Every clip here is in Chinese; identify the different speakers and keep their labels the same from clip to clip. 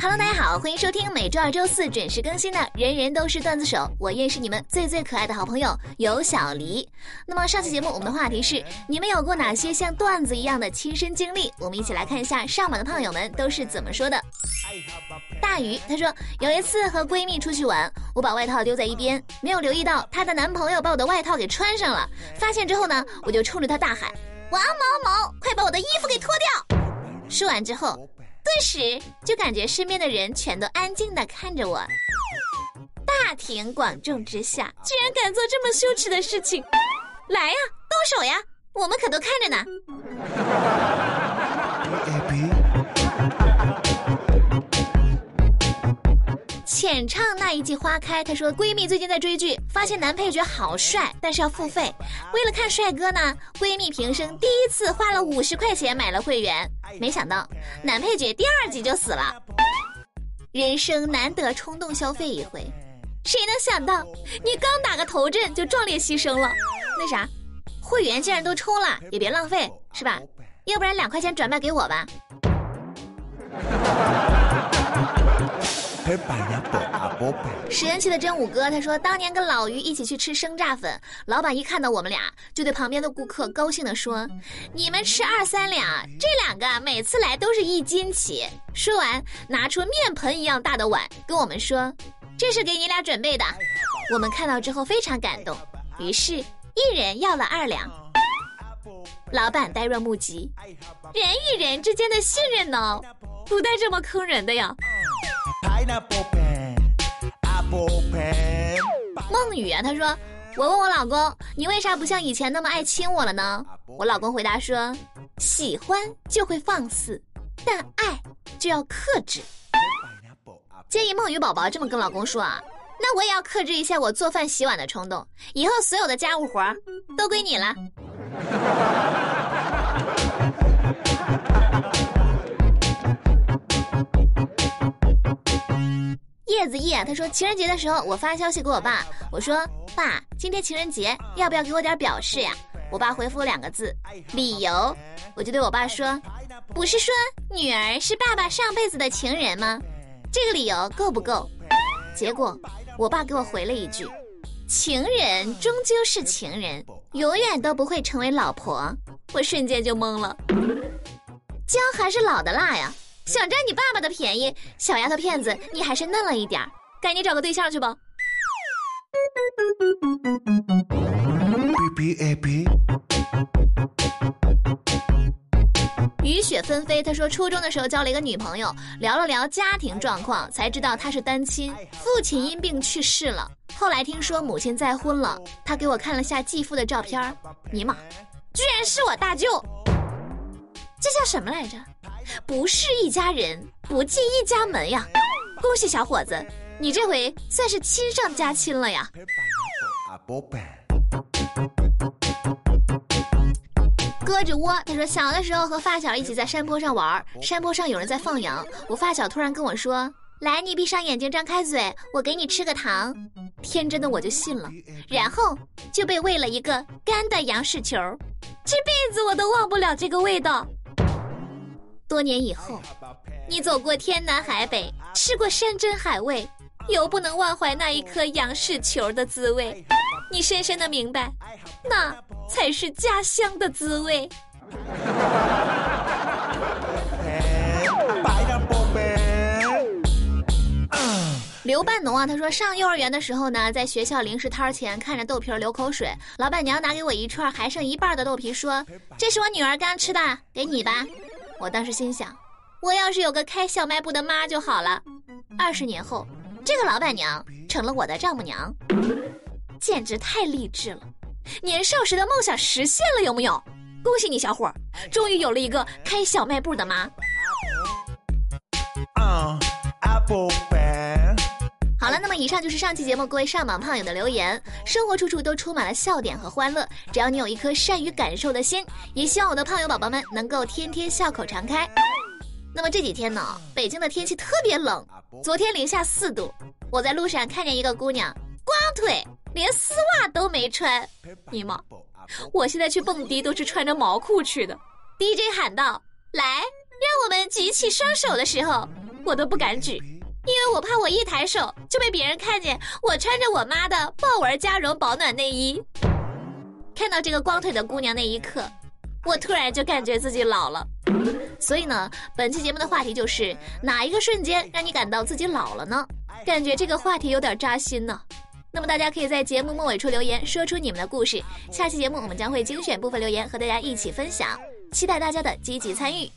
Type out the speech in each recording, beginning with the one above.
Speaker 1: Hello，大家好，欢迎收听每周二、周四准时更新的《人人都是段子手》，我依然是你们最最可爱的好朋友有小黎。那么上期节目我们的话题是：你们有过哪些像段子一样的亲身经历？我们一起来看一下上榜的胖友们都是怎么说的。大鱼她说，有一次和闺蜜出去玩，我把外套丢在一边，没有留意到她的男朋友把我的外套给穿上了。发现之后呢，我就冲着他大喊：“王某某，快把我的衣服给脱掉！”说完之后。顿时就感觉身边的人全都安静的看着我，大庭广众之下居然敢做这么羞耻的事情，来呀，动手呀，我们可都看着呢。浅唱那一季花开，她说闺蜜最近在追剧，发现男配角好帅，但是要付费。为了看帅哥呢，闺蜜平生第一次花了五十块钱买了会员，没想到男配角第二集就死了。人生难得冲动消费一回，谁能想到你刚打个头阵就壮烈牺牲了？那啥，会员既然都充了，也别浪费，是吧？要不然两块钱转卖给我吧。神奇的真武哥，他说当年跟老于一起去吃生榨粉，老板一看到我们俩，就对旁边的顾客高兴的说：“你们吃二三两，这两个每次来都是一斤起。”说完，拿出面盆一样大的碗，跟我们说：“这是给你俩准备的。”我们看到之后非常感动，于是一人要了二两。老板呆若木鸡，人与人之间的信任呢，不带这么坑人的呀。梦雨啊，他说：“我问我老公，你为啥不像以前那么爱亲我了呢？”我老公回答说：“喜欢就会放肆，但爱就要克制。”建议梦雨宝宝这么跟老公说啊：“那我也要克制一下我做饭洗碗的冲动，以后所有的家务活都归你了。”叶子叶，他说情人节的时候，我发消息给我爸，我说爸，今天情人节，要不要给我点表示呀？我爸回复两个字，理由。我就对我爸说，不是说女儿是爸爸上辈子的情人吗？这个理由够不够？结果我爸给我回了一句，情人终究是情人，永远都不会成为老婆。我瞬间就懵了，姜还是老的辣呀。想占你爸爸的便宜，小丫头片子，你还是嫩了一点儿，赶紧找个对象去吧。雨雪纷飞，他说初中的时候交了一个女朋友，聊了聊家庭状况，才知道她是单亲，父亲因病去世了。后来听说母亲再婚了，他给我看了下继父的照片，尼玛，居然是我大舅，这叫什么来着？不是一家人，不进一家门呀！恭喜小伙子，你这回算是亲上加亲了呀！胳肢窝，他说小的时候和发小一起在山坡上玩，山坡上有人在放羊，我发小突然跟我说：“来，你闭上眼睛，张开嘴，我给你吃个糖。”天真的我就信了，然后就被喂了一个干的羊屎球，这辈子我都忘不了这个味道。多年以后，你走过天南海北，吃过山珍海味，又不能忘怀那一颗杨氏球的滋味。你深深的明白，那才是家乡的滋味。刘半农啊，他说上幼儿园的时候呢，在学校零食摊前看着豆皮流口水，老板娘拿给我一串还剩一半的豆皮，说：“这是我女儿刚吃的，给你吧。”我当时心想，我要是有个开小卖部的妈就好了。二十年后，这个老板娘成了我的丈母娘，简直太励志了！年少时的梦想实现了，有木有？恭喜你，小伙，终于有了一个开小卖部的妈。好了，那么以上就是上期节目各位上榜胖友的留言。生活处处都充满了笑点和欢乐，只要你有一颗善于感受的心，也希望我的胖友宝宝们能够天天笑口常开。那么这几天呢，北京的天气特别冷，昨天零下四度，我在路上看见一个姑娘光腿，连丝袜都没穿，尼玛！我现在去蹦迪都是穿着毛裤去的。DJ 喊道：“来，让我们举起双手的时候，我都不敢举，因为我怕我一抬手就被别人看见我穿着我妈的豹纹加绒保暖内衣。看到这个光腿的姑娘那一刻，我突然就感觉自己老了。所以呢，本期节目的话题就是哪一个瞬间让你感到自己老了呢？感觉这个话题有点扎心呢。那么大家可以在节目末尾处留言，说出你们的故事。下期节目我们将会精选部分留言和大家一起分享，期待大家的积极参与。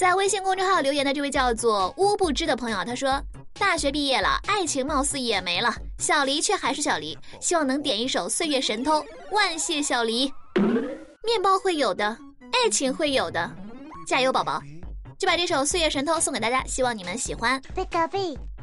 Speaker 1: 在微信公众号留言的这位叫做乌不知的朋友，他说：大学毕业了，爱情貌似也没了，小黎却还是小黎，希望能点一首《岁月神偷》，万谢小黎。面包会有的，爱情会有的，加油宝宝！就把这首《岁月神偷》送给大家，希望你们喜欢。贝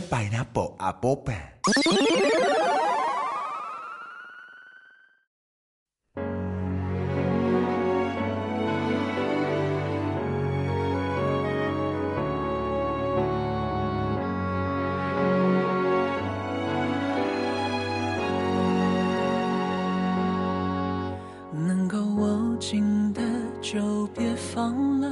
Speaker 1: Pineapple apple 派
Speaker 2: 能够握紧的就别放了，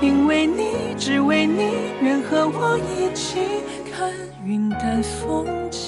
Speaker 2: 因为你，只为你，愿和我一起看云淡风轻。